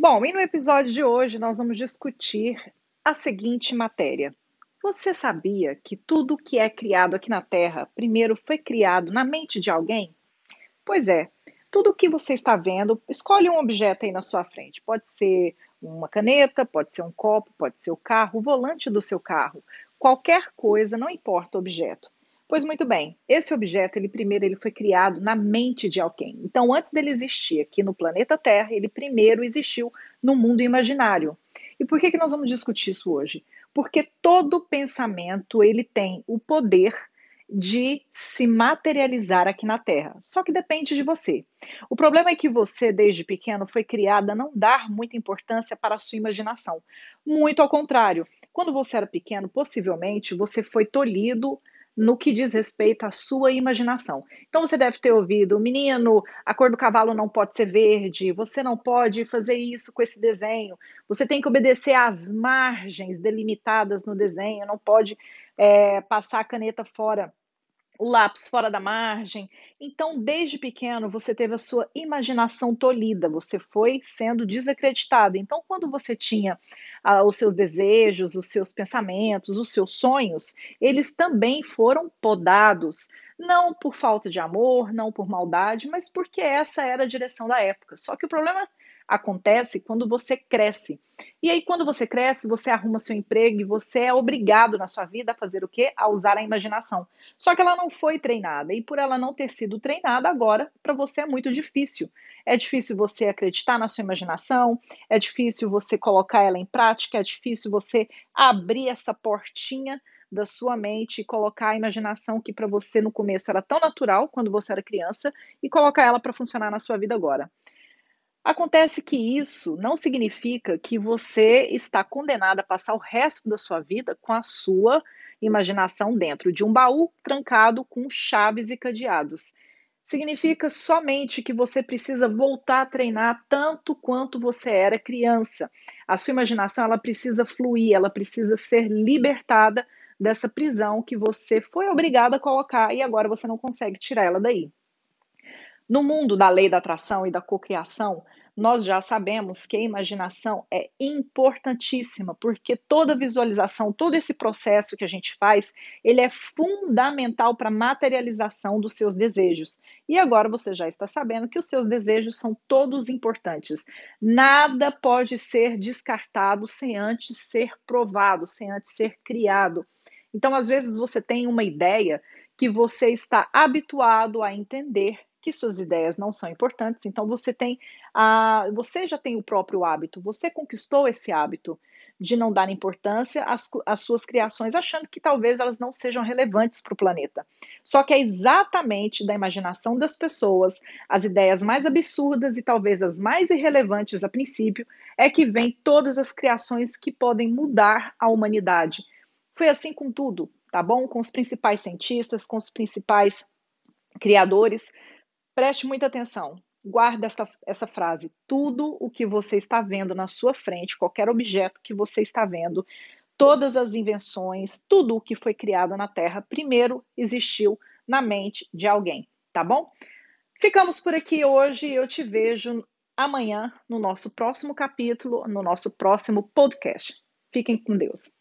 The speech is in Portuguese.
Bom, e no episódio de hoje nós vamos discutir a seguinte matéria. Você sabia que tudo que é criado aqui na Terra primeiro foi criado na mente de alguém? Pois é, tudo que você está vendo, escolhe um objeto aí na sua frente. Pode ser uma caneta, pode ser um copo, pode ser o carro, o volante do seu carro. Qualquer coisa, não importa o objeto. Pois muito bem, esse objeto, ele primeiro ele foi criado na mente de alguém. Então, antes dele existir aqui no planeta Terra, ele primeiro existiu no mundo imaginário. E por que, que nós vamos discutir isso hoje? Porque todo pensamento ele tem o poder de se materializar aqui na Terra. Só que depende de você. O problema é que você, desde pequeno, foi criada a não dar muita importância para a sua imaginação. Muito ao contrário. Quando você era pequeno, possivelmente você foi tolhido no que diz respeito à sua imaginação. Então você deve ter ouvido, menino, a cor do cavalo não pode ser verde, você não pode fazer isso com esse desenho, você tem que obedecer às margens delimitadas no desenho, não pode é, passar a caneta fora o lápis fora da margem. Então, desde pequeno, você teve a sua imaginação tolhida, você foi sendo desacreditado. Então, quando você tinha ah, os seus desejos, os seus pensamentos, os seus sonhos, eles também foram podados. Não por falta de amor, não por maldade, mas porque essa era a direção da época. Só que o problema acontece quando você cresce. E aí, quando você cresce, você arruma seu emprego e você é obrigado na sua vida a fazer o quê? A usar a imaginação. Só que ela não foi treinada. E por ela não ter sido treinada, agora, para você é muito difícil. É difícil você acreditar na sua imaginação, é difícil você colocar ela em prática, é difícil você abrir essa portinha da sua mente e colocar a imaginação que para você no começo era tão natural quando você era criança e colocar ela para funcionar na sua vida agora. Acontece que isso não significa que você está condenado a passar o resto da sua vida com a sua imaginação dentro de um baú trancado com chaves e cadeados. Significa somente que você precisa voltar a treinar tanto quanto você era criança. A sua imaginação ela precisa fluir, ela precisa ser libertada dessa prisão que você foi obrigado a colocar e agora você não consegue tirar ela daí. No mundo da lei da atração e da cocriação, nós já sabemos que a imaginação é importantíssima, porque toda visualização, todo esse processo que a gente faz, ele é fundamental para a materialização dos seus desejos. E agora você já está sabendo que os seus desejos são todos importantes. Nada pode ser descartado sem antes ser provado, sem antes ser criado. Então, às vezes você tem uma ideia que você está habituado a entender que suas ideias não são importantes, então você tem a, você já tem o próprio hábito, você conquistou esse hábito de não dar importância às, às suas criações, achando que talvez elas não sejam relevantes para o planeta. Só que é exatamente da imaginação das pessoas, as ideias mais absurdas e talvez as mais irrelevantes a princípio, é que vem todas as criações que podem mudar a humanidade. Foi assim com tudo, tá bom? Com os principais cientistas, com os principais criadores. Preste muita atenção. Guarda essa, essa frase. Tudo o que você está vendo na sua frente, qualquer objeto que você está vendo, todas as invenções, tudo o que foi criado na Terra, primeiro existiu na mente de alguém, tá bom? Ficamos por aqui hoje. Eu te vejo amanhã no nosso próximo capítulo, no nosso próximo podcast. Fiquem com Deus.